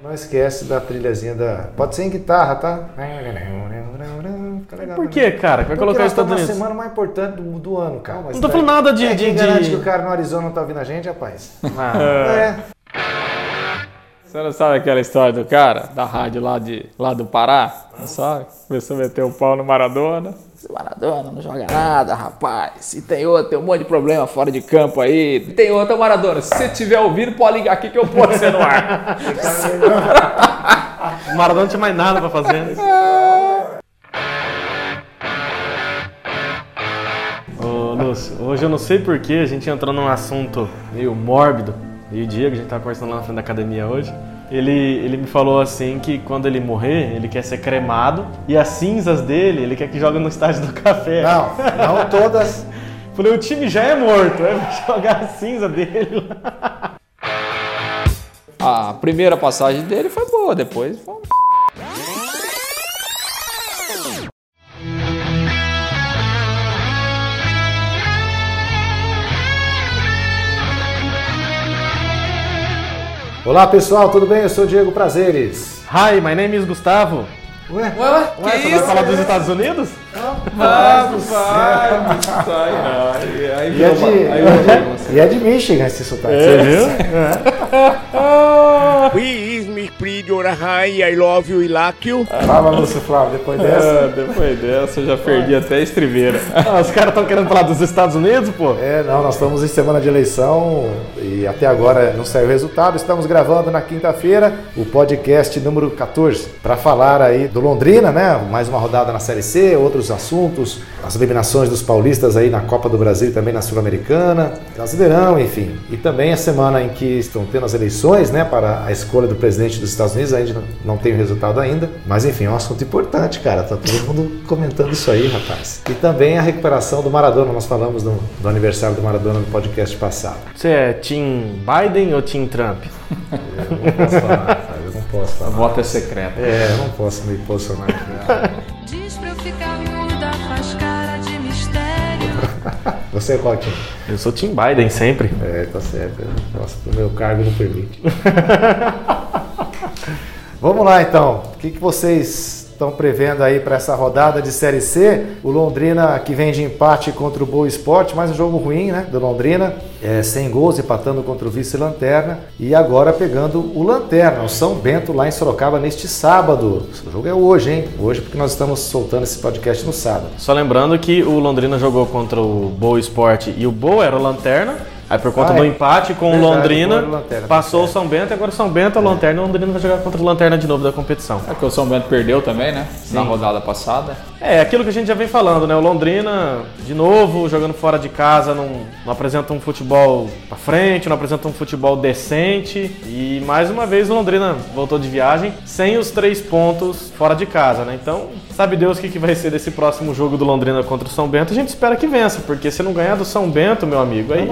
Não esquece da trilhazinha da. Pode ser em guitarra, tá? Fica legal, Por que, cara? Vai colocar os Estados Unidos? É a semana mais importante do, do ano, cara. Não, tô falando nada de. É, de, garante de... que o cara no Arizona não tá ouvindo a gente, rapaz? Ah. É. Você não sabe aquela história do cara da rádio lá, de, lá do Pará? Não sabe? Começou a meter o pau no Maradona. Esse Maradona não joga nada, rapaz. E tem outro, tem um monte de problema fora de campo aí. E tem outro, Maradona. Se você estiver ouvindo, pode ligar aqui que eu posso ser no ar. Maradona não tinha mais nada pra fazer. Ô, Lúcio, hoje eu não sei porquê, a gente entrou num assunto meio mórbido. E o Diego, a gente tava conversando lá na frente da academia hoje. Ele, ele me falou assim que quando ele morrer, ele quer ser cremado e as cinzas dele, ele quer que jogue no estádio do café. Não, não todas. Falei, o time já é morto, vai jogar a cinza dele lá. A primeira passagem dele foi boa, depois foi Olá pessoal, tudo bem? Eu sou o Diego Prazeres. Hi, my name is Gustavo. Ué? Ué, ué, Ué, você vai falar dos Estados Unidos? Vamos, vai, sai, aí, E é de, e é de Michigan esse sotaque. Você viu? Please, Miss Prior, hi, I love you, I like you. Fala, Lúcio Flávio, depois dessa. Ah, depois dessa eu já perdi até a estriveira. Ah, os caras estão querendo falar dos Estados Unidos, pô? É, não, nós estamos em semana de eleição e até agora não saiu o resultado. Estamos gravando na quinta-feira o podcast número 14 para falar aí do Londrina, né? Mais uma rodada na Série C, outros assuntos, as eliminações dos paulistas aí na Copa do Brasil e também na Sul-Americana, Brasileirão, enfim. E também a semana em que estão tendo as eleições, né, para a escolha do presidente dos Estados Unidos, ainda não tem o resultado ainda, mas enfim, é um assunto importante, cara. Tá todo mundo comentando isso aí, rapaz. E também a recuperação do Maradona, nós falamos do, do aniversário do Maradona no podcast passado. Você é Team Biden ou Team Trump? Eu não posso falar, rapaz, eu não posso O falar. voto é secreto. É, eu não posso me posicionar aqui. Diz pra eu ficar muda, faz cara de mistério. Você é qual time? Eu sou Team Biden sempre. É, tá certo. Nossa, o meu cargo não permite. Vamos lá então. O que, que vocês estão prevendo aí para essa rodada de Série C? O Londrina que vem de empate contra o Boa Esporte, mais um jogo ruim, né? Do Londrina, é, sem gols, empatando contra o vice-lanterna e agora pegando o Lanterna, o São Bento lá em Sorocaba neste sábado. O jogo é hoje, hein? Hoje porque nós estamos soltando esse podcast no sábado. Só lembrando que o Londrina jogou contra o Boa Esporte e o Boa era o Lanterna. Aí por conta Ah, do é. empate com Verdade, o Londrina, o Lanterna, passou o São Bento e agora o São Bento é o Lanterna e o Londrina vai jogar contra o Lanterna de novo da competição. É que o São Bento perdeu também, né? Na rodada passada. É, aquilo que a gente já vem falando, né? O Londrina, de novo, jogando fora de casa, não, não apresenta um futebol pra frente, não apresenta um futebol decente. E mais uma vez o Londrina voltou de viagem sem os três pontos fora de casa, né? Então, sabe Deus o que, que vai ser desse próximo jogo do Londrina contra o São Bento. A gente espera que vença, porque se não ganhar do São Bento, meu amigo, aí.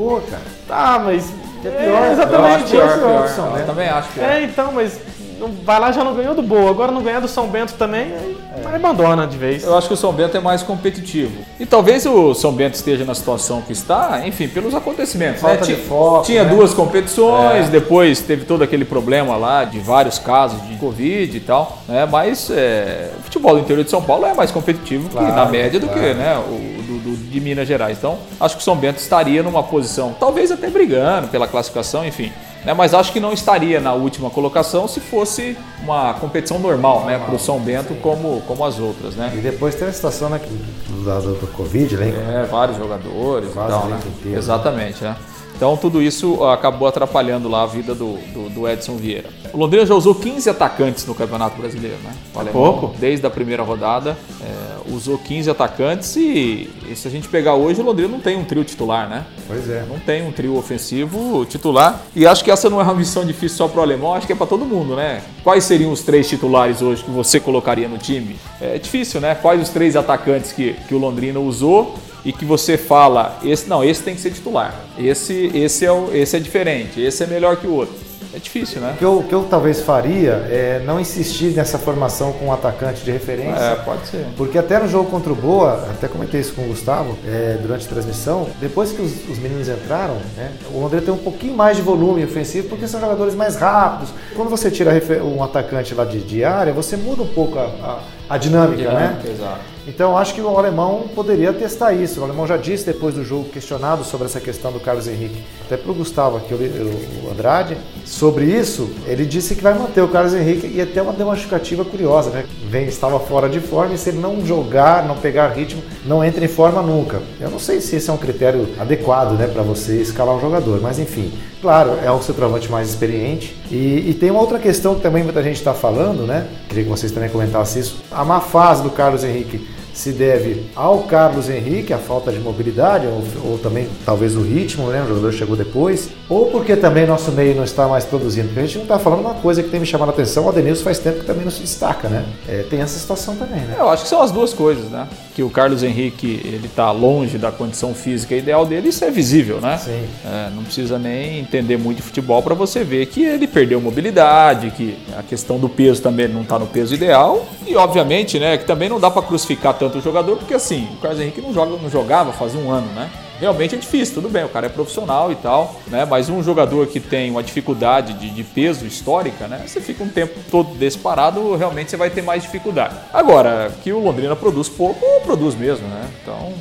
É do Boa, cara. Tá, mas. É pior, É, Eu acho exatamente. pior, pior, pior. São Eu Bento. também acho pior. É, então, mas não- vai lá já não ganhou do Boa, agora não ganhar do São Bento também, aí abandona de vez. Eu acho que o São Bento é mais competitivo. E talvez o São Bento esteja na situação que está, enfim, pelos acontecimentos. Falta né? de Tinha- foco, Tinha né? duas competições, depois teve todo aquele problema lá de vários casos de Covid e tal. Né? Mas é, o futebol do interior de São Paulo é mais competitivo que Claro, na média do claro. que né? o do, de Minas Gerais. Então, acho que o São Bento estaria numa posição, talvez até brigando pela classificação, enfim. né? Mas acho que não estaria na última colocação se fosse uma competição normal, né? Para o São Bento como, como as outras, né? E depois tem a situação né, do, do, do Covid, né? É, vários jogadores e Quase tal, o né? inteiro, Exatamente, né? Então tudo isso acabou atrapalhando lá a vida do, do, do Edson Vieira. O Londrina já usou 15 atacantes no Campeonato Brasileiro, né? O alemão, pouco. Desde a primeira rodada, é, usou 15 atacantes e, e se a gente pegar hoje, o Londrina não tem um trio titular, né? Pois é. Não tem um trio ofensivo titular. E acho que essa não é uma missão difícil só para o alemão, acho que é para todo mundo, né? Quais seriam os três titulares hoje que você colocaria no time? É difícil, né? Quais os três atacantes que, que o Londrina usou e que você fala, esse não, esse tem que ser titular. Esse, esse, é, o, esse é diferente, esse é melhor que o outro. é difícil, né? O que eu, que eu talvez faria é não insistir nessa formação com um atacante de referência. É, pode ser. Porque até no jogo contra o Boa, até comentei isso com o Gustavo é, durante a transmissão, depois que os, os meninos entraram, né, o Londrina tem um pouquinho mais de volume ofensivo porque são jogadores mais rápidos. Quando você tira um atacante lá de, de área, você muda um pouco a, a- a dinâmica, né? Exato. Então acho que o alemão poderia testar isso. O alemão já disse depois do jogo, questionado sobre essa questão do Carlos Henrique, até para o Gustavo aqui, o, Andrade, sobre isso, ele disse que vai manter o Carlos Henrique e até uma, justificativa curiosa, né? Vem, estava fora de forma e se ele não jogar, não pegar ritmo, não entra em forma nunca. Eu não sei se esse é um critério adequado, né, para você escalar um jogador, mas enfim, claro, é o centroavante mais experiente. E, e tem uma outra questão que também muita gente está falando, né? Queria que vocês também comentassem isso. A má fase do Carlos Henrique se deve ao Carlos Henrique, a falta de mobilidade, ou, ou também talvez o ritmo, né? O jogador chegou depois, ou porque também nosso meio não está mais produzindo. Porque a gente não está falando uma coisa que tem me chamado a atenção, o Adenilson faz tempo que também não se destaca, né? É, tem essa situação também, né? Eu acho que são as duas coisas, né? Que o Carlos Henrique ele tá longe da condição física ideal dele, isso é visível, né? Sim. É, não precisa nem entender muito de futebol para você ver que ele perdeu mobilidade, que a questão do peso também não está no peso ideal e obviamente, né, que também não dá para crucificar tanto o jogador porque assim o Carlos Henrique não joga, não jogava fazia um ano, né? Realmente é difícil, tudo bem, o cara é profissional e tal, né? Mas um jogador que tem uma dificuldade de, de peso histórica, né? Você fica um tempo todo desse parado, realmente você vai ter mais dificuldade. Agora, que o Londrina produz pouco, produz mesmo, né? Então,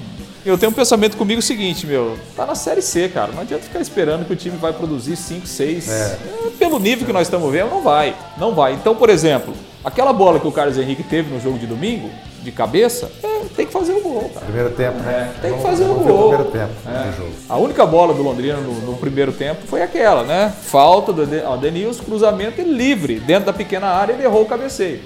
eu tenho um pensamento comigo seguinte, meu, tá na Série C, cara. Não adianta ficar esperando que o time vai produzir 5, 6. É. Pelo nível que nós estamos vendo, não vai. Não vai. Então, por exemplo, aquela bola que o Carlos Henrique teve no jogo de domingo, de cabeça, é, tem que fazer o gol, cara. Primeiro tempo, né? tem que fazer o vamos ver gol. primeiro tempo É. jogo. A única bola do Londrina no, no primeiro tempo foi aquela, né? Falta do Denilson, cruzamento e livre. Dentro da pequena área, ele errou o cabeceio.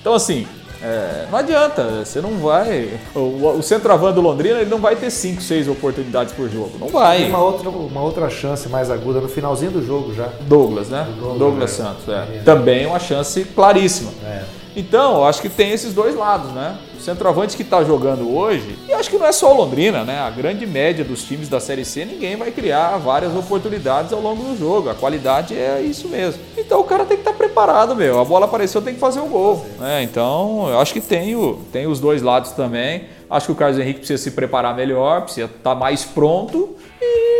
Então, assim, é, não adianta. Você não vai. O, o centroavante do Londrina ele não vai ter 5, 6 oportunidades por jogo. Não vai. uma outra, uma outra chance mais aguda no finalzinho do jogo já. Douglas, né? Douglas, Douglas, é. Santos, é. Também uma chance claríssima. É. Então, eu acho que tem esses dois lados, né? O centroavante que está jogando hoje, e acho que não é só o Londrina, né? A grande média dos times da Série C, ninguém vai criar várias oportunidades ao longo do jogo. A qualidade é isso mesmo. Então o cara tem que estar preparado, meu. A bola apareceu, tem que fazer o gol. Né? Então, eu acho que tem, o, tem os dois lados também. Acho que o Carlos Henrique precisa se preparar melhor, precisa estar mais pronto.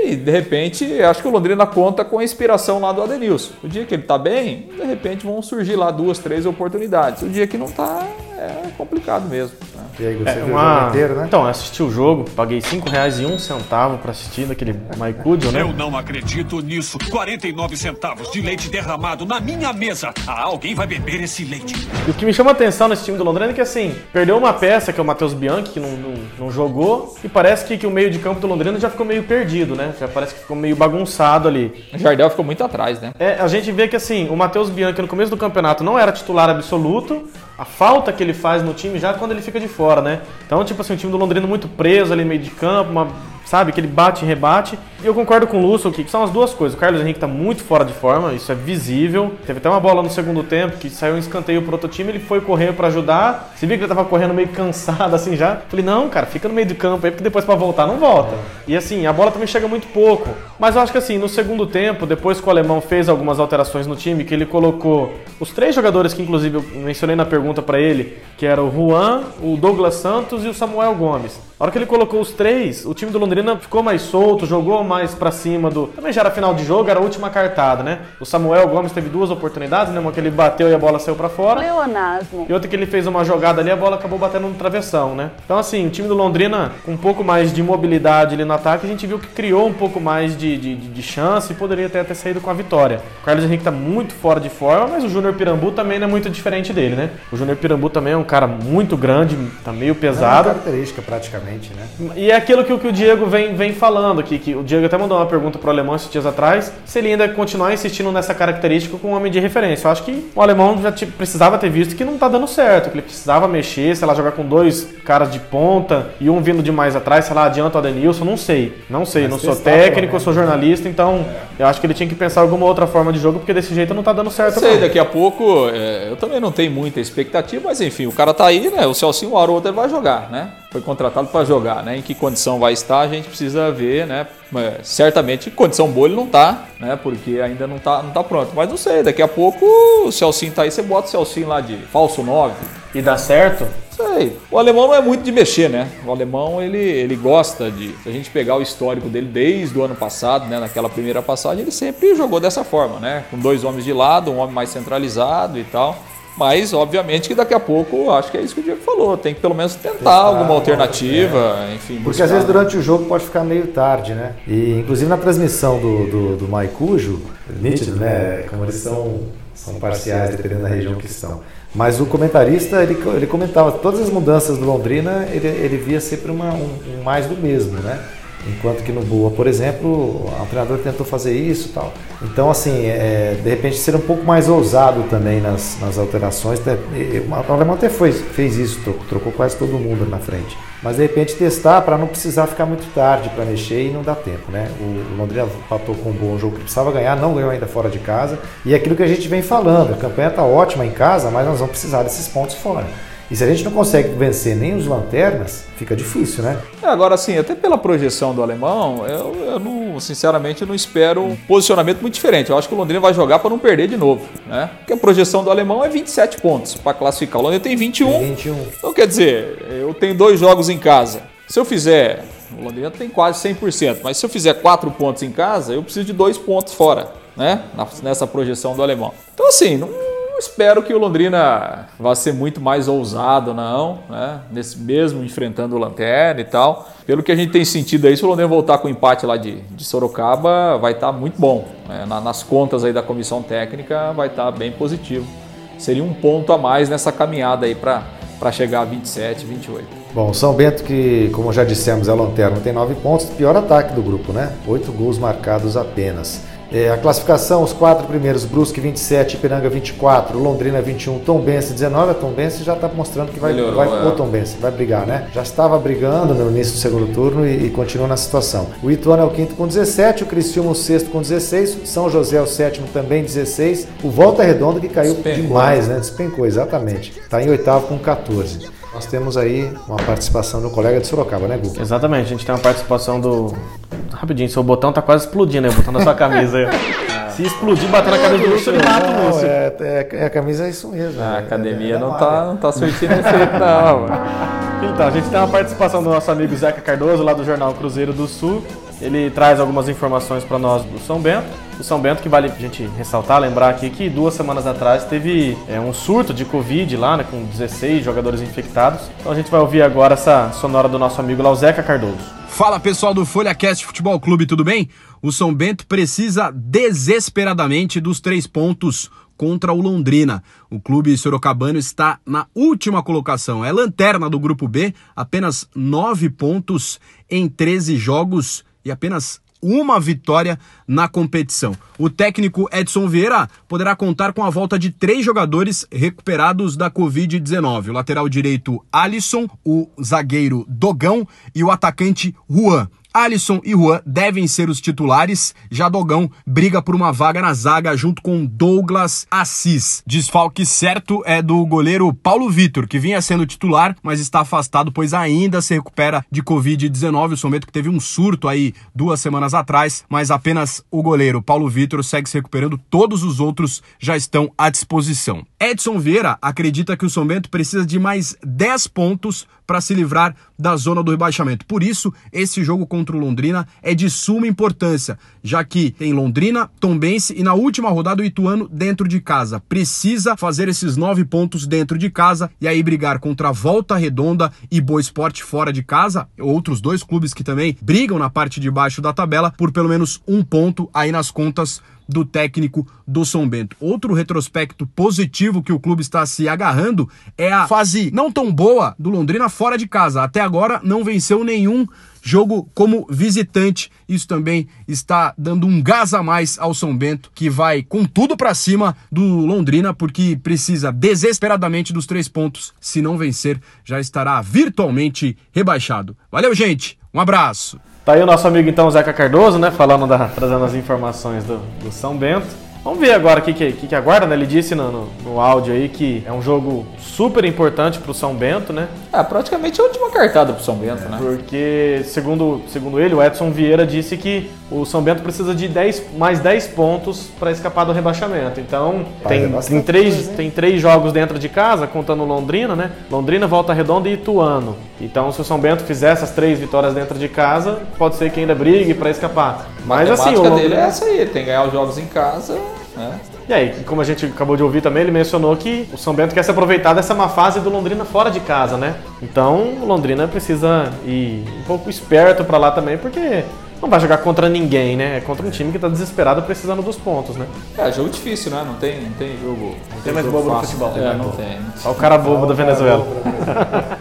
E, de repente, acho que o Londrina conta com a inspiração lá do Adenilson. O dia que ele tá bem, de repente vão surgir lá duas, três oportunidades. O dia que não tá, é complicado mesmo. né? E aí, você É viu o uma... jogo inteiro, né? Então, eu assisti o jogo, paguei R$ 5,01 pra assistir daquele Maicudio, né? Eu não acredito nisso. 49 centavos de leite derramado na minha mesa. Ah, alguém vai beber esse leite. E o que me chama a atenção nesse time do Londrina é que, assim, perdeu uma peça, que é o Matheus Bianchi, que não, não, não jogou, e parece que, que o meio de campo do Londrina já ficou meio perdido, né? Já parece que ficou meio bagunçado ali. O Jardel ficou muito atrás, né? É, a gente vê que, assim, o Matheus Bianchi no começo do campeonato não era titular absoluto, a falta que ele faz no time já quando ele fica de fora, né? Então, tipo assim, o time do Londrina muito preso ali no meio de campo, uma, sabe, que ele bate e rebate. E eu concordo com o Lúcio que são as duas coisas. O Carlos Henrique tá muito fora de forma, isso é visível. Teve até uma bola no segundo tempo que saiu um escanteio pro outro time, ele foi correr pra ajudar. Você viu que ele tava correndo meio cansado assim já. Falei, não, cara, fica no meio do campo aí, porque depois pra voltar não volta. E assim, a bola também chega muito pouco. Mas eu acho que assim, no segundo tempo, depois que o alemão fez algumas alterações no time, que ele colocou os três jogadores que inclusive eu mencionei na pergunta pra ele, que era o Juan, o Douglas Santos e o Samuel Gomes. A hora que ele colocou os três, o time do Londrina ficou mais solto, jogou mais pra cima do. Também já era final de jogo, era a última cartada, né? O Samuel Gomes teve duas oportunidades, né? Uma que ele bateu e a bola saiu pra fora. Pleonasmo. E outra que ele fez uma jogada ali, a bola acabou batendo no travessão, né? Então, assim, o time do Londrina, com um pouco mais de mobilidade ali no ataque, a gente viu que criou um pouco mais de, de, de- de chance e poderia até ter saído com a vitória. O Carlos Henrique tá muito fora de forma, mas o Júnior Pirambu também não é muito diferente dele, né? O Júnior Pirambu também é um cara muito grande, tá meio É uma pesado. característica praticamente, né? E é aquilo que, o- que o Diego vem, vem falando aqui, que o Diego até mandou uma pergunta pro alemão esses dias atrás, se ele ainda continuar insistindo nessa característica com um homem de referência. Eu acho que o alemão já te- precisava ter visto que não tá dando certo, que ele precisava mexer, sei lá, jogar com dois caras de ponta e um vindo de mais atrás, sei lá, adianta o Adenilson, não sei. Não sei, Mas não sou técnico, eu sou menos, jornalista, então eu acho que ele tinha que pensar alguma outra forma de jogo, porque desse jeito não tá dando certo. Não sei, daqui a pouco, é, eu também não tenho muita expectativa, mas enfim, o cara tá aí, né? O Celcinho Haroldo ele vai jogar, né? Foi contratado para jogar, né? Em que condição vai estar, a gente precisa ver, né? Certamente, condição boa ele não tá, né? Porque ainda não tá, não tá pronto. Mas não sei, daqui a pouco o Celcinho tá aí, você bota o Celcinho lá de falso 9. E dá certo? Sei. O alemão não é muito de mexer, né? O alemão, ele, ele gosta de... Se a gente pegar o histórico dele desde o ano passado, né? Naquela primeira passagem, ele sempre jogou dessa forma, né? Com dois homens de lado, um homem mais centralizado e tal. Mas, obviamente, que daqui a pouco, acho que é isso que o Diego falou. Tem que pelo menos tentar, Tentar, alguma alternativa, é. enfim. Porque buscar, às vezes né? durante o jogo pode ficar meio tarde, né? E inclusive na transmissão do, do, do Maicujo, nítido, né? Como eles são, são parciais, dependendo da região que estão. Mas o comentarista, ele, ele comentava todas as mudanças do Londrina, ele, ele via sempre uma, um, um mais do mesmo, né? Enquanto que no Boa, por exemplo, o treinador tentou fazer isso tal. Então, assim, é, de repente ser um pouco mais ousado também nas, nas alterações. né? O Alemão até foi, fez isso, trocou, trocou quase todo mundo na frente. Mas de repente testar para não precisar ficar muito tarde para mexer e não dá tempo, né? O, o Londrina empatou com um bom jogo que precisava ganhar, não ganhou ainda fora de casa. E é aquilo que a gente vem falando, a campanha está ótima em casa, mas nós vamos precisar desses pontos fora. E se a gente não consegue vencer nem os lanternas, fica difícil, né? É, agora, assim, até pela projeção do alemão, eu, eu não, sinceramente, eu não espero um posicionamento muito diferente. Eu acho que o Londrina vai jogar para não perder de novo, né? Porque a projeção do alemão é 27 pontos para classificar. O Londrina tem 21. 21. Então, quer dizer, eu tenho dois jogos em casa. Se eu fizer. O Londrina tem quase 100%, mas se eu fizer quatro pontos em casa, eu preciso de dois pontos fora, né? Nessa projeção do alemão. Então, assim, não, não espero que o Londrina vá ser muito mais ousado, não, né? Nesse mesmo enfrentando o Lanterna e tal. Pelo que a gente tem sentido aí, se o Londrina voltar com o empate lá de, de Sorocaba, vai estar muito bom. né? Na- nas contas aí da comissão técnica, vai estar bem positivo. Seria um ponto a mais nessa caminhada aí para chegar a 27, 28. Bom, São Bento, que, como já dissemos, é lanterna, tem nove pontos, pior ataque do grupo, né? Oito gols marcados apenas. É, a classificação, os quatro primeiros, Brusque 27, Ipiranga 24, Londrina 21, Tombense 19. A Tombense já está mostrando que vai, Melhorou, vai é. o Tombense vai brigar, né? Já estava brigando no início do segundo turno e, e continua na situação. O Ituano é o quinto com 17, o Criciúma o sexto com 16, São José é o sétimo também 16, o Volta Redonda que caiu Despencou. demais, né? Despencou, exatamente. Está em oitavo com 14. Nós temos aí uma participação do colega de Sorocaba, né, Guga? Exatamente, a gente tem uma participação do. Rapidinho, seu botão tá quase explodindo aí, o botão da sua camisa aí. Se explodir, bater na camisa do Lúcio, ele mata o Lúcio. é, é- é a camisa é isso mesmo. A é- academia é- não é- tá, não tá surtindo efeito, não, mano. Então, a gente tem uma participação do nosso amigo Zeca Cardoso, lá do Jornal Cruzeiro do Sul. Ele traz algumas informações para nós do São Bento. O São Bento, que vale a gente ressaltar, lembrar aqui que duas semanas atrás teve é, um surto de Covid lá, né, com 16 jogadores infectados. Então a gente vai ouvir agora essa sonora do nosso amigo lá, o Zeca Cardoso. Fala pessoal do FolhaCast Futebol Clube, tudo bem? O São Bento precisa desesperadamente dos três pontos contra o Londrina. O clube sorocabano está na última colocação, é lanterna do grupo B, apenas nove pontos em 13 jogos e apenas uma vitória na competição. O técnico Edson Vieira poderá contar com a volta de três jogadores recuperados da Covid-19: o lateral direito Alisson, o zagueiro Dogão e o atacante Juan. Alisson e Juan devem ser os titulares, já Dogão briga por uma vaga na zaga junto com Douglas Assis. Desfalque certo é do goleiro Paulo Vitor, que vinha sendo titular, mas está afastado pois ainda se recupera de Covid-19. O São Bento que teve um surto aí duas semanas atrás, mas apenas o goleiro Paulo Vitor segue se recuperando, todos os outros já estão à disposição. Edson Vieira acredita que o São Bento precisa de mais 10 pontos para se livrar da zona do rebaixamento. Por isso, esse jogo contra o Londrina é de suma importância, já que tem Londrina, Tombense e na última rodada o Ituano dentro de casa. Precisa fazer esses nove pontos dentro de casa e aí brigar contra a Volta Redonda e Boa Esporte fora de casa, outros dois clubes que também brigam na parte de baixo da tabela por pelo menos um ponto aí nas contas do técnico do São Bento. Outro retrospecto positivo que o clube está se agarrando é a fase não tão boa do Londrina fora de casa. Até agora não venceu nenhum jogo como visitante. Isso também está dando um gás a mais ao São Bento, que vai com tudo para cima do Londrina, porque precisa desesperadamente dos três pontos. Se não vencer, já estará virtualmente rebaixado. Valeu, gente. Um abraço. Tá aí o nosso amigo então Zeca Cardoso, né, falando da, trazendo as informações do, do São Bento. Vamos ver agora o que, que, que, aguarda, né? Ele disse no, no, no áudio aí que é um jogo super importante pro São Bento, né? É, praticamente a última cartada pro São Bento, né? Porque, segundo, segundo ele, o Edson Vieira disse que o São Bento precisa de 10, mais 10 pontos para escapar do rebaixamento. Então, Vai, é tem, tem, três, coisa, tem três jogos dentro de casa, contando Londrina, né? Londrina, Volta Redonda e Ituano. Então, se o São Bento fizer essas três vitórias dentro de casa, pode ser que ainda brigue para escapar. Mas a assim, o matemática dele Londrina... é essa aí, ele tem que ganhar os jogos em casa, né? E aí, como a gente acabou de ouvir também, ele mencionou que o São Bento quer se aproveitar dessa má fase do Londrina fora de casa, né? Então, o Londrina precisa ir um pouco esperto pra lá também, porque não vai jogar contra ninguém, né? É contra um time que tá desesperado precisando dos pontos, né? É, jogo difícil, né? Não tem, não tem jogo. Não tem mais jogo bobo no futebol. É, não tem. Olha o cara bobo da Venezuela.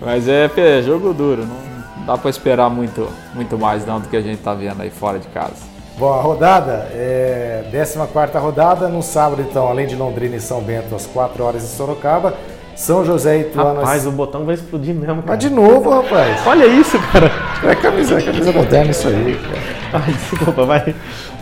Mas é, é jogo duro, não dá pra esperar muito, muito mais não do que a gente tá vendo aí fora de casa. Bom, a rodada é 14 rodada, no sábado então, além de Londrina e São Bento, às 4 horas em Sorocaba, São José e Ituano. às- Rapaz, o botão vai explodir mesmo, cara. Mas de novo, rapaz. Olha isso, cara. É camisa, é camisa moderna isso aí, cara. Ai, desculpa, vai.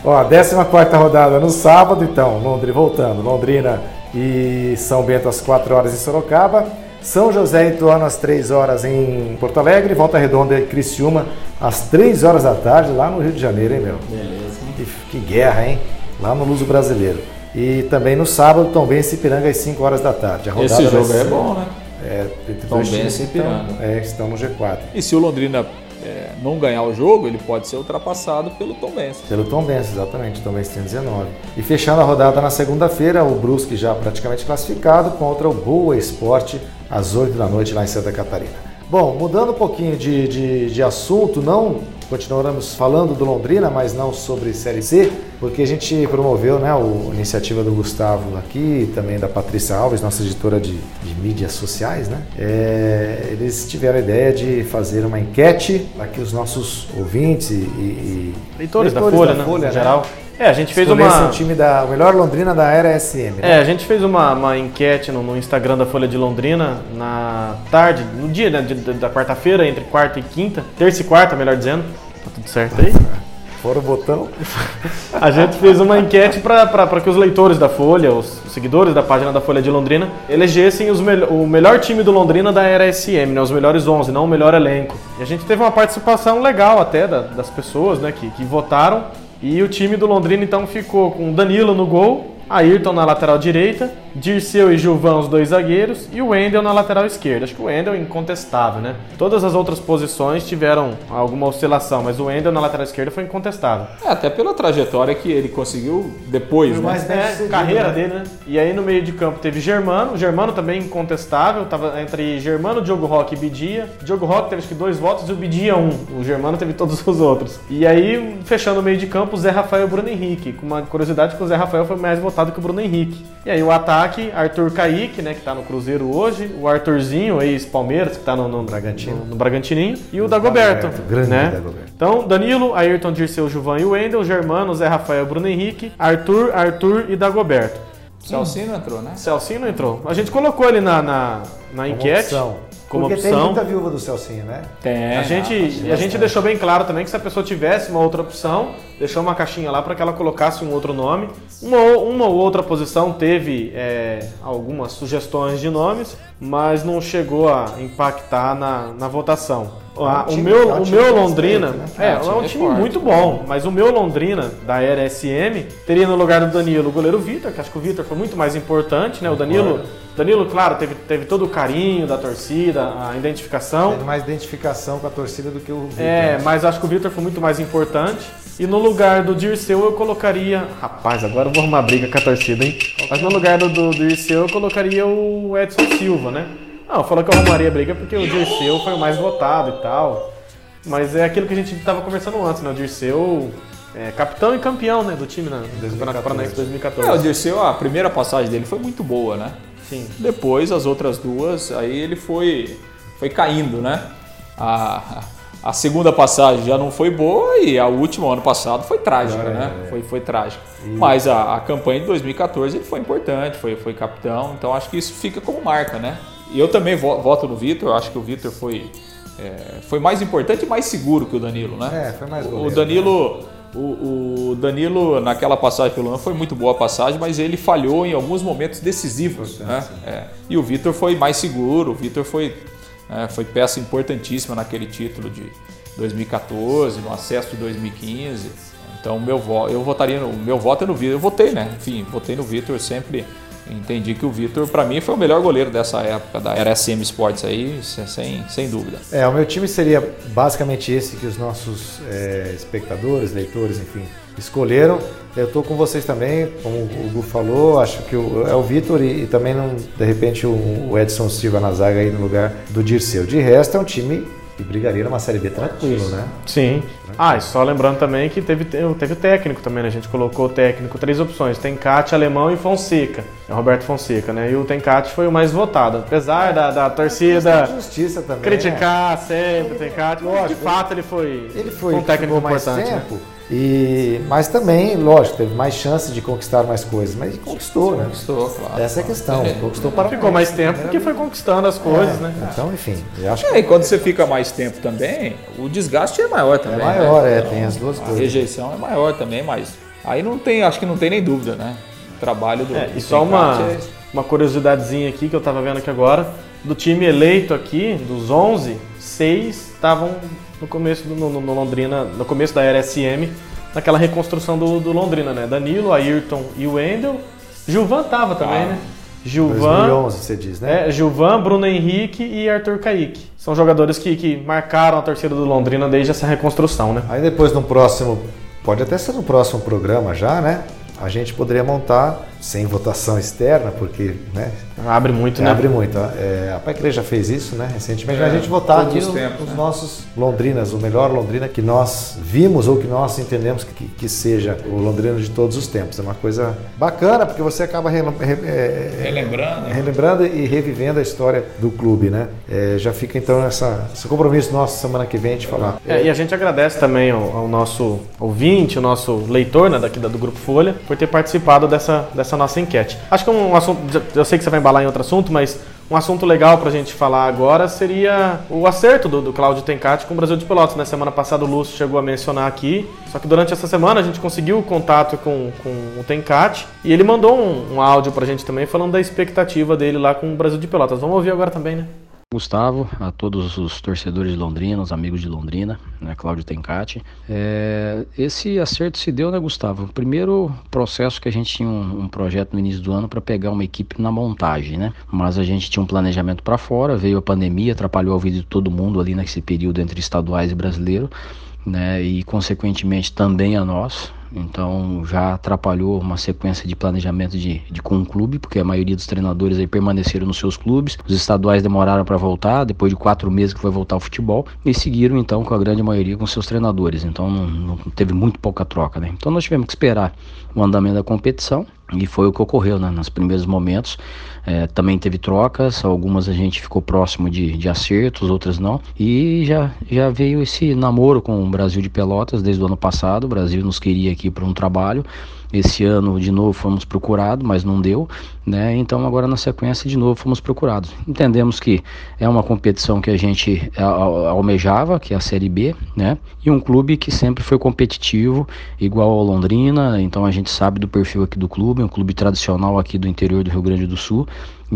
Ó, 14 rodada no sábado, então, Londrina, voltando, Londrina e São Bento às 4 horas em Sorocaba, São José e Ituano às 3 horas em Porto Alegre, Volta Redonda e Criciúma às 3 horas da tarde lá no Rio de Janeiro, hein, meu? Beleza. Que, que guerra, hein? Lá no Luso Brasileiro. E também no sábado, Tombense e Ipiranga às 5 horas da tarde. A rodada Esse jogo aí é ser- bom, né? É, dois times e que estão- Ipiranga. É, que estão no G4. E se o Londrina é, não ganhar o jogo, ele pode ser ultrapassado pelo Tom Benz. Pelo Tom Benz, exatamente. Tom Benz tem 19. E fechando a rodada na segunda-feira, o Brusque já praticamente classificado contra o Boa Esporte às 8 da noite lá em Santa Catarina. Bom, mudando um pouquinho de, de, de assunto, não continuaremos falando do Londrina, mas não sobre Série C, porque a gente promoveu né, o- a iniciativa do Gustavo aqui, também da Patrícia Alves, nossa editora de, de mídias sociais, né? É, eles tiveram a ideia de fazer uma enquete para que os nossos ouvintes e, e- e Leitores, da Folha, né? Folha, em geral. É, a gente fez uma... o time da o melhor Londrina da era SM. É, Né? a gente fez uma, uma enquete no, no Instagram da Folha de Londrina na tarde, no dia né, de- da quarta-feira, entre quarta e quinta, terça e quarta, melhor dizendo. Tá tudo certo aí? Fora o botão. A gente fez uma enquete para que os leitores da Folha, os seguidores da página da Folha de Londrina, elegessem os mel- o melhor time do Londrina da era SM, né, os melhores 11, não o melhor elenco. E a gente teve uma participação legal até da- das pessoas né, que, que votaram. E o time do Londrina então ficou com Danilo no gol, Ayrton na lateral direita, Dirceu e Gilvão os dois zagueiros e o Wendel na lateral esquerda. Acho que o Wendel é incontestável, né? Todas as outras posições tiveram alguma oscilação, mas o Wendel na lateral esquerda foi incontestável. É, até pela trajetória que ele conseguiu depois, né? mais- Deve É, carreira dele, dele, né? E aí no meio de campo teve Germano, Germano também incontestável, tava entre Germano, Diogo Roque e Bidia. Diogo Roque teve acho que dois votos e o Bidia um. O Germano teve todos os outros. E aí, fechando o meio de campo, o Zé Rafael e o Bruno Henrique. Com uma curiosidade que o Zé Rafael foi mais votado que o Bruno Henrique. E aí o ataque, Arthur Kaique, né, que tá no Cruzeiro hoje, o Arthurzinho, ex-Palmeiras, que tá no, no, Bragantino. no, no Bragantininho, e o Dagoberto. Dagoberto, grande né? Dagoberto. Então, Danilo, Ayrton, Dirceu, Gilvan e Wendel, Germano, Zé Rafael, Bruno Henrique, Arthur, Arthur e Dagoberto. Celcinho não entrou, né? Celcinho não entrou. A gente colocou ele na, na, na enquete. opção. Como Porque tem opção. muita viúva do Celcinho, né? Tem. A gente, e a gente deixou bem claro também que se a pessoa tivesse uma outra opção, deixou uma caixinha lá para que ela colocasse um outro nome. Uma, ou- uma ou outra posição teve é, algumas sugestões de nomes, mas não chegou a impactar na, na votação. Ah, o time- meu, é o meu Londrina respeito, né? é, É, é um time muito né? bom, mas o meu Londrina da era SM teria no lugar do Danilo o goleiro Vitor, que acho que o Vitor foi muito mais importante, né? O Danilo, Danilo, claro, teve, teve todo o carinho da torcida, a identificação. Tem mais identificação com a torcida do que o Vitor. É, mas acho que o Vitor foi muito mais importante. E no lugar do Dirceu eu colocaria. Rapaz, agora eu vou arrumar briga com a torcida, hein? Mas no lugar do, do Dirceu eu colocaria o Edson Silva, né? Não, falou que eu arrumaria briga porque o Dirceu foi o mais votado e tal. Mas é aquilo que a gente estava conversando antes, né? O Dirceu é capitão e campeão né, do time na do Campeonato Paranaense 2014. É, o Dirceu, a primeira passagem dele foi muito boa, né? Sim. Depois, as outras duas, aí ele foi, foi caindo, né? A, a segunda passagem já não foi boa e a última, ano passado, foi trágica, né? é. Foi, foi trágica. Mas a, a campanha de 2014 ele foi importante, foi, foi capitão, então acho que isso fica como marca, né? E eu também vo- voto no Vitor, acho que o Vitor foi, é, foi mais importante e mais seguro que o Danilo, né? É, foi mais O goleiro, Danilo, O, o Danilo, naquela passagem pelo ano, foi muito boa a passagem, mas ele falhou em alguns momentos decisivos. Né? É. E o Vitor foi mais seguro, o Vitor foi, é, foi peça importantíssima naquele título de 2014, no acesso de 2015. Então, meu vo eu votaria no, meu voto é no Vitor. Eu votei, né? Enfim, votei no Vitor sempre. Entendi que o Vitor, para mim, foi o melhor goleiro dessa época, da era SM Sports aí, sem, sem dúvida. É, o meu time seria basicamente esse que os nossos é, espectadores, leitores, enfim, escolheram. Eu tô com vocês também, como o Gu falou, acho que o, é o Vitor e, e, também, não, de repente, o, o Edson Silva na zaga aí no lugar do Dirceu. De resto, é um time que brigaria numa Série B tranquilo, né? Sim. Ah, e só lembrando também que teve, teve o técnico também, né? A gente colocou o técnico, três opções, Tencate, Alemão e Fonseca. É Roberto Fonseca, né? E o Tencate foi o mais votado. Apesar da, da torcida justiça também, criticar sempre o Tencate, de fato ele foi, ele foi um técnico mais importante. né? E, mas também, lógico, teve mais chance de conquistar mais coisas, mas conquistou, né? Conquistou, claro. Essa é a questão. Conquistou para Ficou mais tempo porque foi conquistando as coisas, né? Então, enfim, eu acho É, que e quando você fica mais tempo também, o desgaste é maior é também. maior, né? é, tem as duas A coisas. rejeição é maior também, mas aí não tem, acho que não tem nem dúvida, né? O trabalho do. É, e só uma, é- uma curiosidadezinha aqui que eu tava vendo aqui agora. Do time eleito aqui, dos 11, seis estavam no começo do no, no- Londrina, no começo da era SM, naquela reconstrução do, do Londrina, né? Danilo, Ayrton e o Wendel. Gilvan tava também, Ah. né? Gilvan, 2011, você diz, né? é, Gilvan, Bruno Henrique e Arthur Kaique. São jogadores que, que marcaram a torcida do Londrina desde essa reconstrução, né? Aí depois no próximo, pode até ser no próximo programa já, né? A gente poderia montar sem votação externa, porque, né? Abre muito, né? Abre muito. É, a Pai Igreja fez isso, né? Recentemente, a gente votar aqui os tempos, nos né? nossos Londrinas, o melhor Londrina que nós vimos ou que nós entendemos que, que seja o Londrina de todos os tempos. É uma coisa bacana, porque você acaba re- re- é, Relembrando. né? relembrando e revivendo a história do clube, né? É, já fica então essa, esse compromisso nosso semana que vem de falar. É, e a gente agradece também ao, ao nosso ouvinte, o nosso leitor né, daqui da- do Grupo Folha, por ter participado dessa, dessa nossa enquete. Acho que um assunto, eu sei que você vai embalar em outro assunto, mas um assunto legal pra gente falar agora seria o acerto do, do Cláudio Tencati com o Brasil de Pelotas. Na semana passada o Lúcio chegou a mencionar aqui, só que durante essa semana a gente conseguiu o contato com, com o Tencati e ele mandou um, um áudio pra gente também falando da expectativa dele lá com o Brasil de Pelotas. Vamos ouvir agora também, né? Gustavo, a todos os torcedores de Londrina, os amigos de Londrina, né, Cláudio Tencati. É, esse acerto se deu, né, Gustavo? Primeiro processo que a gente tinha um, um projeto no início do ano para pegar uma equipe na montagem, né? Mas a gente tinha um planejamento para fora, veio a pandemia, atrapalhou a vida de todo mundo ali nesse período entre estaduais e brasileiro, né? E consequentemente também a nós. Então já atrapalhou uma sequência de planejamento de, de com o clube, porque a maioria dos treinadores aí permaneceram nos seus clubes. Os estaduais demoraram para voltar, depois de quatro meses que foi voltar ao futebol, e seguiram então com a grande maioria com seus treinadores. Então não, não teve muito pouca troca, né? Então nós tivemos que esperar o andamento da competição. E foi o que ocorreu né, nos primeiros momentos. É, também teve trocas, algumas a gente ficou próximo de, de acertos, outras não. E já, já veio esse namoro com o Brasil de Pelotas desde o ano passado. O Brasil nos queria aqui para um trabalho. Esse ano de novo fomos procurados, mas não deu, né? Então agora na sequência de novo fomos procurados. Entendemos que é uma competição que a gente almejava, que é a Série B, né? E um clube que sempre foi competitivo, igual ao Londrina. Então a gente sabe do perfil aqui do clube, um clube tradicional aqui do interior do Rio Grande do Sul.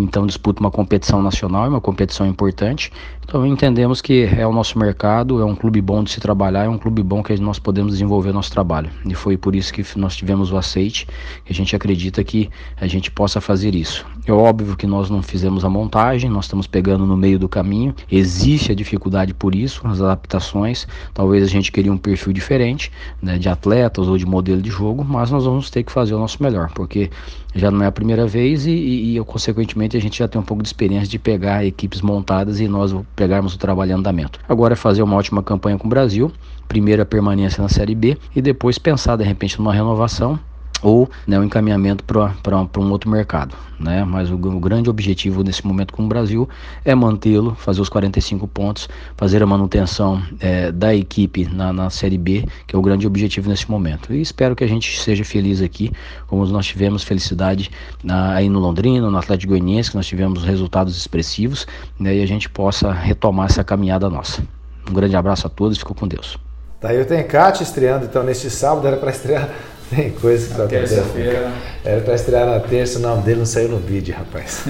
Então disputa uma competição nacional, é uma competição importante. Então entendemos que é o nosso mercado, é um clube bom de se trabalhar, é um clube bom que nós podemos desenvolver nosso trabalho. E foi por isso que nós tivemos o aceite, que a gente acredita que a gente possa fazer isso. É óbvio que nós não fizemos a montagem, nós estamos pegando no meio do caminho. Existe a dificuldade por isso, as adaptações. Talvez a gente queria um perfil diferente, né, de atletas ou de modelo de jogo, mas nós vamos ter que fazer o nosso melhor, porque já não é a primeira vez e, e, e, consequentemente a gente já tem um pouco de experiência de pegar equipes montadas e nós pegarmos o trabalho em andamento. Agora é fazer uma ótima campanha com o Brasil, primeira permanência na Série B e depois pensar de repente numa renovação ou né, um encaminhamento para um outro mercado. Né? Mas o, o, grande objetivo nesse momento com o Brasil é mantê-lo, fazer os 45 pontos, fazer a manutenção é, da equipe na, na Série B, que é o grande objetivo nesse momento. E espero que a gente seja feliz aqui, como nós tivemos felicidade na, aí no Londrina, no Atlético Goianiense, que nós tivemos resultados expressivos, né, e a gente possa retomar essa caminhada nossa. Um grande abraço a todos, ficou com Deus. Tá aí o Tencate estreando, então, neste sábado, era para estrear. Tem coisa que tá acontecendo. Terça-feira, né? Era para estrear na terça, o nome dele não saiu no bid, rapaz.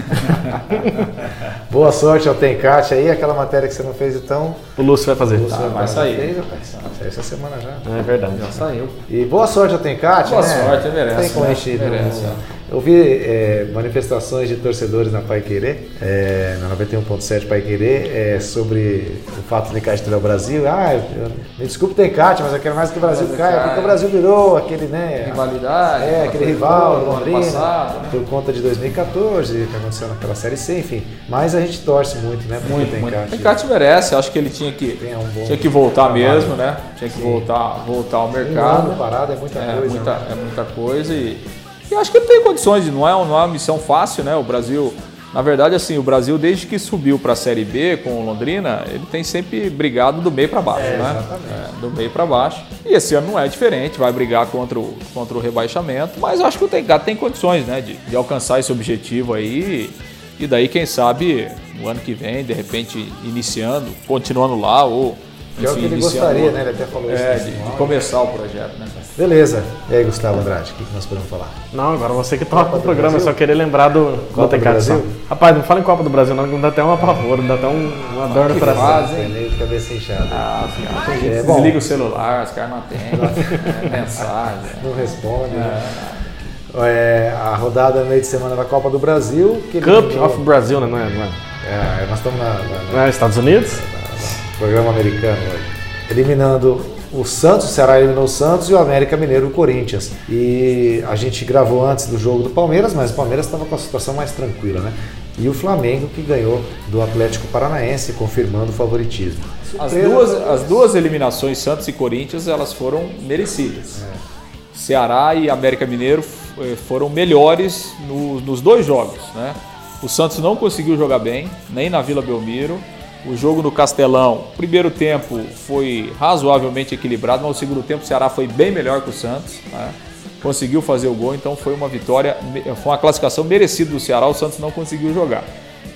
Boa sorte ao Tencate aí, aquela matéria que você não fez, então. O Lúcio vai fazer. Você vai não sair. Fez, rapaz. Saiu essa semana já. É verdade. Já saiu. E boa sorte ao Tencate, Boa né? sorte, merece, Tem como né? Merece. Eu vi é, manifestações de torcedores na Pai Querer, é, na 91.7 Pai Querer, é, sobre o fato de Caixa o Brasil. Ah, eu- me desculpe Tencate, mas eu quero mais que o Brasil caia, cai. porque o Brasil virou aquele, né? Rivalidade. É, aquela aquele rival do Londrina, passado, né? por conta de 2014, que aconteceu naquela Série C, enfim. Mas a gente torce muito, né? Muito, Tencate. muito. O Tencate merece, acho que ele tinha que, um tinha que voltar trabalho. mesmo, né? Tinha que voltar, voltar ao Um mercado. ano parado é muita É coisa. muita, né? é muita coisa e, e acho que ele tem condições, não é, não é uma missão fácil, né? O Brasil, na verdade, assim, o Brasil desde que subiu para a Série B com o Londrina, ele tem sempre brigado do meio para baixo, né? É, do meio para baixo. E esse ano não é diferente, vai brigar contra o, contra o rebaixamento, mas acho que o Tencate tem condições, né? De, de alcançar esse objetivo aí e daí, quem sabe, no ano que vem, de repente, iniciando, continuando lá ou Que é o que ele gostaria, né? Ele até falou isso. É, nesse de, de áudio. começar o projeto, né? Beleza. E aí, Gustavo Andrade, o que nós podemos falar? Não, agora você que toca Copa o programa, eu Brasil? só queria lembrar do, Copa do. Brasil? Rapaz, não fala em Copa do Brasil não, que me dá até um apavoro, me dá até um, uma dor no coração. hein? De cabeça inchada. Ah, É, bom. Desliga o celular, os caras não atendem, é, mensagem. Não responde. né? É, a rodada meio de semana da Copa do Brasil. Que Cup eliminou- of Brasil, né? Não é, não é, É, nós estamos na, na- na- não é Estados Unidos? programa americano hoje. Eliminando o Santos, o Ceará eliminou o Santos e o América Mineiro o Corinthians. E a gente gravou antes do jogo do Palmeiras, mas o Palmeiras estava com a situação mais tranquila, né? E o Flamengo que ganhou do Atlético Paranaense, confirmando o favoritismo. As duas, as duas eliminações, Santos e Corinthians, elas foram merecidas. Ceará e América Mineiro eh, foram melhores no- nos dois jogos. Né? O Santos não conseguiu jogar bem, nem na Vila Belmiro. O jogo no Castelão, primeiro tempo foi razoavelmente equilibrado, mas no segundo tempo o Ceará foi bem melhor que o Santos. né? Conseguiu fazer o gol, então foi uma vitória, foi uma classificação merecida do Ceará, o Santos não conseguiu jogar.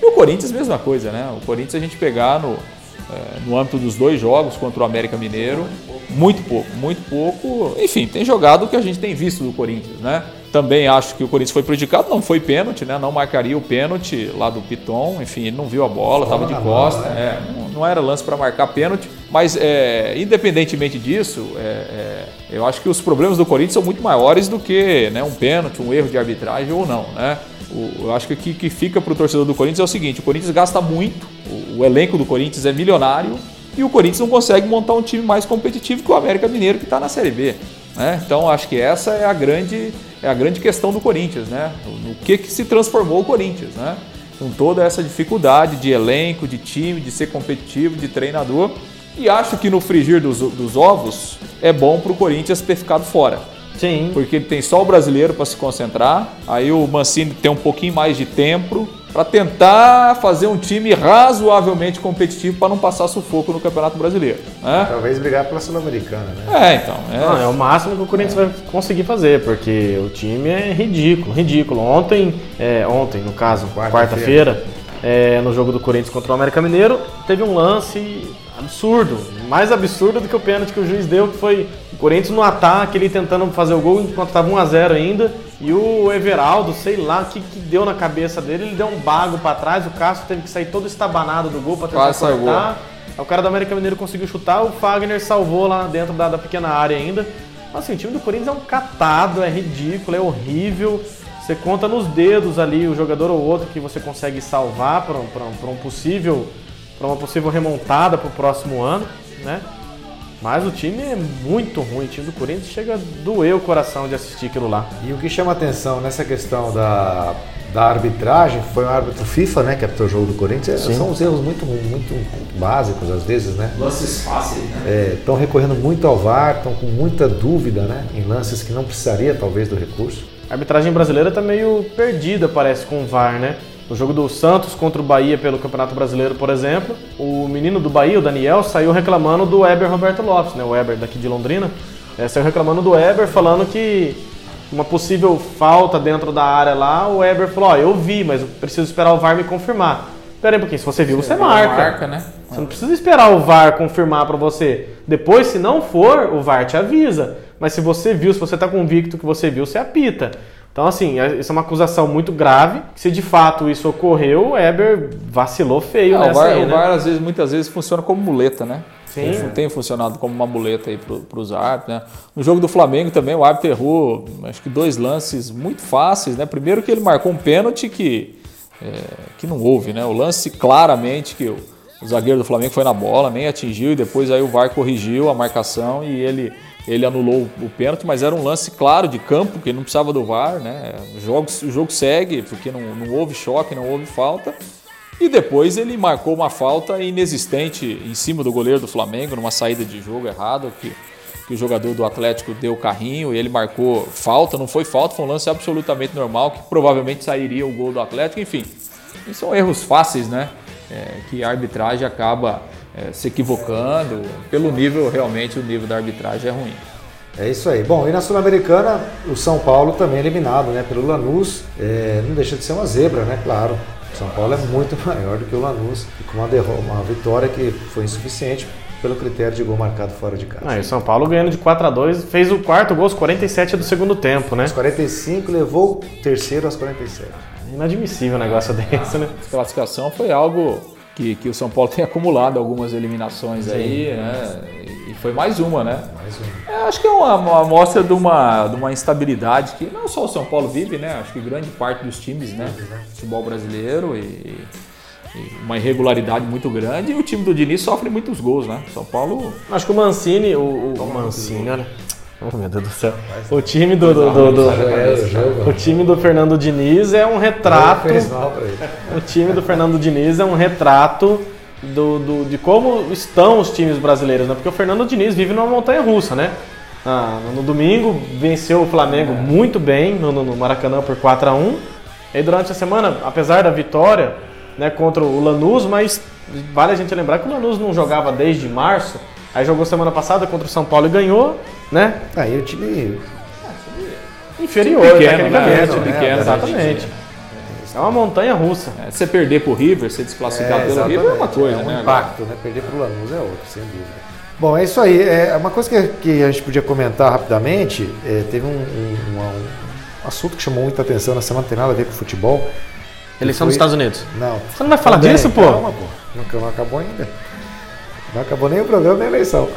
E o Corinthians, mesma coisa, né? O Corinthians a gente pegar no, eh, no âmbito dos dois jogos contra o América Mineiro, muito pouco, muito pouco. Enfim, tem jogado o que a gente tem visto do Corinthians, né? Também acho que o Corinthians foi prejudicado, não foi pênalti, né? Não marcaria o pênalti lá do Piton, enfim, ele não viu a bola, estava de costa, mão, é, não- não era lance para marcar pênalti, mas é, independentemente disso, é, é, eu acho que os problemas do Corinthians são muito maiores do que né, um pênalti, um erro de arbitragem ou não, né? O- eu acho que o que, que fica para o torcedor do Corinthians é o seguinte: o Corinthians gasta muito, o, o elenco do Corinthians é milionário e o Corinthians não consegue montar um time mais competitivo que o América Mineiro que está na Série B. né? Então acho que essa é a grande, é a grande questão do Corinthians, né? No, no que, que se transformou o Corinthians, né? Com toda essa dificuldade de elenco, de time, de ser competitivo, de treinador. E acho que no frigir dos, dos ovos é bom para o Corinthians ter ficado fora Sim. porque ele tem só o brasileiro para se concentrar. Aí o Mancini tem um pouquinho mais de tempo para tentar fazer um time razoavelmente competitivo para não passar sufoco no Campeonato Brasileiro. Né? Talvez brigar pela Sul-Americana, né? É, então. é. Não, é o máximo que o Corinthians vai conseguir fazer, porque o time é ridículo, ridículo. Ontem, é, ontem no caso, Quarta-feira. quarta-feira, é, no jogo do Corinthians contra o América Mineiro, teve um lance absurdo, mais absurdo do que o pênalti que o juiz deu, que foi o Corinthians no ataque, ele tentando fazer o gol enquanto estava 1x0 ainda, e o Everaldo, sei lá o que, que deu na cabeça dele, ele deu um bago para trás, o Cássio teve que sair todo estabanado do gol para tentar Quase cortar. O cara do América Mineiro conseguiu chutar, o Fagner salvou lá dentro da, da pequena área ainda. Mas assim, o time do Corinthians é um catado, é ridículo, é horrível. Você conta nos dedos ali o jogador ou outro que você consegue salvar para um, um, um possível, para uma possível remontada para o próximo ano, né? Mas o time é muito ruim, o time do Corinthians chega a doer o coração de assistir aquilo lá. E o que chama atenção nessa questão da, da arbitragem foi o árbitro FIFA, né, que apitou o jogo do Corinthians. São uns erros muito, muito básicos às vezes, né? Lances fáceis, né? Estão recorrendo muito ao VAR, estão com muita dúvida, né, em lances que não precisaria talvez do recurso. A arbitragem brasileira tá meio perdida, parece, com o VAR, né? No jogo do Santos contra o Bahia pelo Campeonato Brasileiro, por exemplo, o menino do Bahia, o Daniel, saiu reclamando do Weber Roberto Lopes, né? O Weber daqui de Londrina. É, saiu reclamando do Weber, falando que uma possível falta dentro da área lá, o Weber falou, ó, eu vi, mas eu preciso esperar o VAR me confirmar. Pera aí um pouquinho, se você viu, você, marca. Marca, né? Você não precisa esperar o VAR confirmar pra você. Depois, se não for, o VAR te avisa. Mas se você viu, se você está convicto que você viu, você apita. Então, assim, isso é uma acusação muito grave. Se de fato isso ocorreu, o Eber vacilou feio Ah, o, nessa VAR, aí, o né? VAR, às vezes, muitas vezes funciona como muleta, né? Sim. Tem, tem funcionado como uma muleta aí para os árbitros, né? No jogo do Flamengo também o árbitro errou, acho que dois lances muito fáceis, né? Primeiro que ele marcou um pênalti que, é, que não houve, né? O lance claramente que o, o zagueiro do Flamengo foi na bola, nem atingiu e depois aí o VAR corrigiu a marcação e ele ele anulou o pênalti, mas era um lance claro de campo, que não precisava do VAR, né? O jogo, o jogo segue, porque não, não houve choque, não houve falta. E depois ele marcou uma falta inexistente em cima do goleiro do Flamengo, numa saída de jogo errado, que, que o jogador do Atlético deu carrinho e ele marcou falta, não foi falta, foi um lance absolutamente normal, que provavelmente sairia o gol do Atlético, enfim. São erros fáceis, né? É, que a arbitragem acaba é, se equivocando. Pelo nível, realmente, o nível da arbitragem é ruim. É isso aí. Bom, e na Sul-Americana, o São Paulo também eliminado né, pelo Lanús. É, não deixa de ser uma zebra, né? Claro. O São Paulo é muito maior do que o Lanús. E com uma, uma vitória que foi insuficiente pelo critério de gol marcado fora de casa. Ah, e o São Paulo ganhando de 4 a 2 fez o quarto gol aos 47 do segundo tempo, né? Aos 45 levou o terceiro aos 47. Inadmissível um negócio desse, né? A classificação foi algo que, que o São Paulo tem acumulado algumas eliminações aí, né? E foi mais uma, né? Mais um. É, acho que é uma, uma amostra de uma, de uma instabilidade que não só o São Paulo vive, né? Acho que grande parte dos times, né? Futebol brasileiro e, e uma irregularidade muito grande. E o time do Diniz sofre muitos gols, né? São Paulo Acho que o Mancini, o, o, o Mancini, olha. Oh, meu Deus do céu. O time do, do, do- do- É, o o time do Fernando Diniz é um retrato. O time do Fernando Diniz é um retrato do, do- de como estão os times brasileiros, né? Porque o Fernando Diniz vive numa montanha russa, né? Ah, no domingo venceu o Flamengo muito bem no, no- Maracanã por 4 a 1 E aí, durante a semana, apesar da vitória né, contra o Lanús, mas vale a gente lembrar que o Lanús não jogava desde março. Aí jogou semana passada contra o São Paulo e ganhou, né? Aí o time Inferior, pequeno, tecnicamente. né? né? Pequeno, exatamente. É uma montanha russa. É, você perder pro River, ser desclassificado pelo River é uma coisa, é um né? impacto, né? Perder pro Lanús é outro, sem dúvida. Bom, é isso aí. É uma coisa que, que a gente podia comentar rapidamente. é, teve um, um- um assunto que chamou muita atenção na semana, não tem nada a ver com futebol. Eleição Foi- dos Estados Unidos. Não. Você não vai falar Também, disso, pô? Calma, pô. Não, não acabou ainda. Não acabou nem o programa nem a eleição.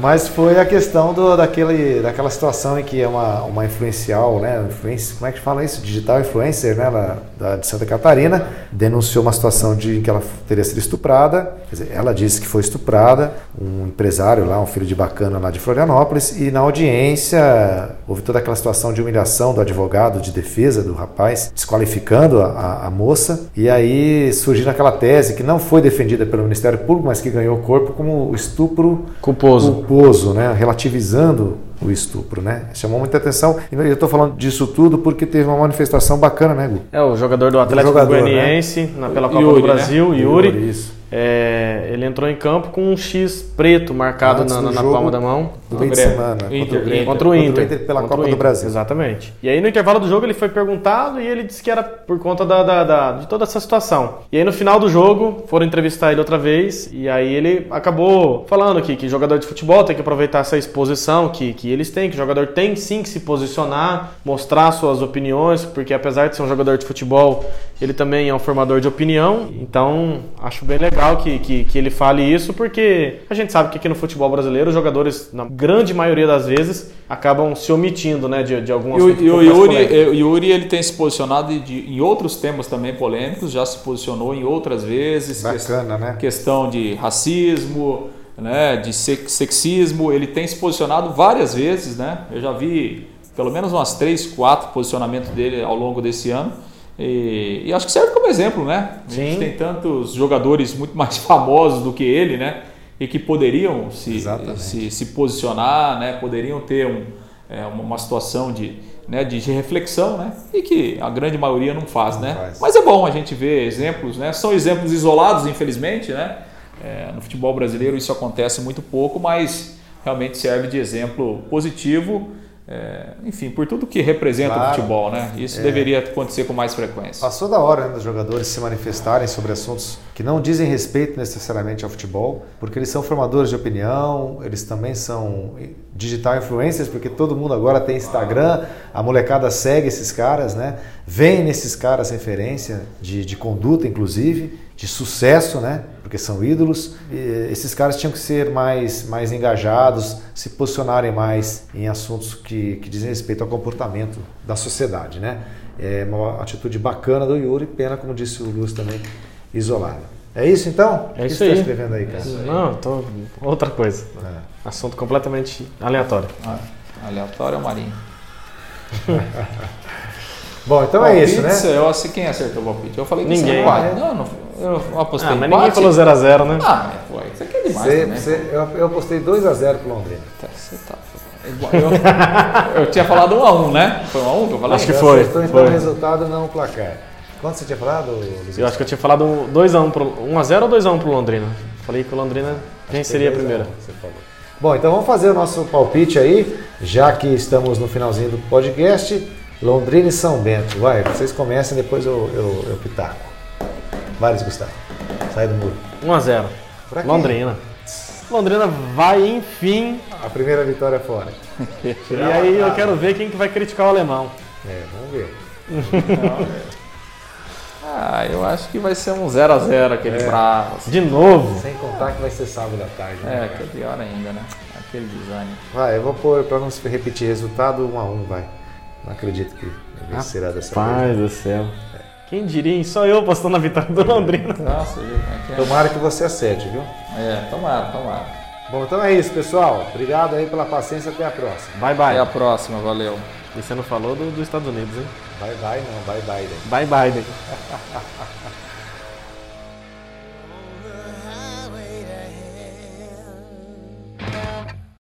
Mas foi a questão do, daquele, daquela situação em que é uma, uma influencial, né? Influenci, como é que fala isso? Digital influencer, né? Lá, da, de Santa Catarina, denunciou uma situação de em que ela teria sido estuprada. Quer dizer, ela disse que foi estuprada. Um empresário lá, um filho de bacana lá de Florianópolis. E na audiência houve toda aquela situação de humilhação do advogado de defesa do rapaz, desqualificando a, a, a moça. E aí surgiu aquela tese que não foi defendida pelo Ministério Público, mas que ganhou corpo como estupro Culposo. Culposo, né? relativizando o estupro, né? Chamou muita atenção. E eu estou falando disso tudo porque teve uma manifestação bacana, né, Gu? É o jogador do Atlético jogador, né? Goianiense na pela Copa Yuri, do né? Brasil, Yuri. Yuri, isso. É, ele entrou em campo com um X preto marcado Antes na, na- na palma da mão. Do meio de semana. Inter, contra o Grêmio. Contra o Inter. pela Contra Copa o do Inter, Brasil. Exatamente. E aí no intervalo do jogo ele foi perguntado e ele disse que era por conta da, da- da- de toda essa situação. E aí no final do jogo foram entrevistar ele outra vez e aí ele acabou falando que, que jogador de futebol tem que aproveitar essa exposição que, que eles têm, que o jogador tem sim que se posicionar, mostrar suas opiniões, porque apesar de ser um jogador de futebol, ele também é um formador de opinião. Então acho bem legal que, que, que ele fale isso, porque a gente sabe que aqui no futebol brasileiro os jogadores, na grande maioria das vezes, acabam se omitindo né, de, de algum E o, assunto e um o Yuri, eh, o Yuri ele tem se posicionado de- de- em outros temas também polêmicos, já se posicionou em outras vezes. Bacana, né? Questão de racismo, né, de sex- sexismo, ele tem se posicionado várias vezes, né? Eu já vi pelo menos umas três, quatro posicionamentos dele ao longo desse ano. E, e acho que serve como exemplo, né? A gente Sim. tem tantos jogadores muito mais famosos do que ele, né? E que poderiam se, se, se posicionar, né? Poderiam ter um, é, uma, uma situação de, né, de, de reflexão, né? E que a grande maioria não faz, Não né? faz. Mas é bom a gente ver exemplos, né? São exemplos isolados, infelizmente, né? É, no futebol brasileiro isso acontece muito pouco, mas realmente serve de exemplo positivo é, enfim, por tudo que representa Claro. o futebol, né? Isso deveria acontecer com mais frequência. Passou da hora né, dos jogadores se manifestarem sobre assuntos que não dizem respeito necessariamente ao futebol, porque eles são formadores de opinião, eles também são digital influencers, porque todo mundo agora tem Instagram, a molecada segue esses caras, né? Vem nesses caras referência de, de conduta, inclusive, de sucesso, né? Porque são ídolos. E esses caras tinham que ser mais, mais engajados, se posicionarem mais em assuntos que, que dizem respeito ao comportamento da sociedade, né? É uma atitude bacana do Yuri, pena, como disse o Lúcio também, isolada. É isso então? É o que isso você aí. está escrevendo aí, cara? Não, tô. Outra coisa. É. Assunto completamente aleatório. Ah, aleatório é o Marinho. Bom, então é isso, né? Eu sei quem acertou o palpite. Eu falei que Ninguém. você quatro. Não, não, eu apostei Ah, mas ninguém falou 0x0, né? Ah, isso aqui é demais Você- também. você- eu, eu apostei 2x0 pro Londrina. Tá, Você tá... Eu, eu tinha falado 1 a 1 né? Foi 1 a 1 que eu falei? Acho que Você foi, acertou, então o foi. resultado, não o placar. Quanto você tinha falado, Luiz? Eu acho que eu tinha falado 2x1 pro. 1x0 ou 2x1 pro Londrina? Falei que o Londrina venceria a primeira. Você falou. Bom, então vamos fazer o nosso palpite aí, já que estamos no finalzinho do podcast. Londrina e São Bento. Vai, vocês comecem, depois eu, eu, eu pitaco. Vai, Luiz Gustavo. Sai do muro. 1x0. Pra quem? Londrina. Londrina vai, enfim. A primeira vitória fora. E aí eu quero ver quem que vai criticar o alemão. É, vamos ver. Ah, eu acho que vai ser um 0 a 0 aquele bravo. De novo. Sem contar que vai ser sábado à tarde. né? É, que é pior ainda, né? Aquele desânimo. Vai, eu vou pôr, pra não se repetir resultado, 1 a 1 vai. Não acredito que vencerá dessa Pai vez. do céu. Quem diria, hein? Só eu postando a vitória do Londrina. Nossa, viu é que é? Tomara que você acerte, viu? É, tomara, tomara. Bom, então é isso, pessoal. Obrigado aí pela paciência. Até a próxima. Bye, Até bye. a próxima, valeu. E você não falou do- dos Estados Unidos, hein? Bye, bye, não. Bye, bye. né? Bye, bye.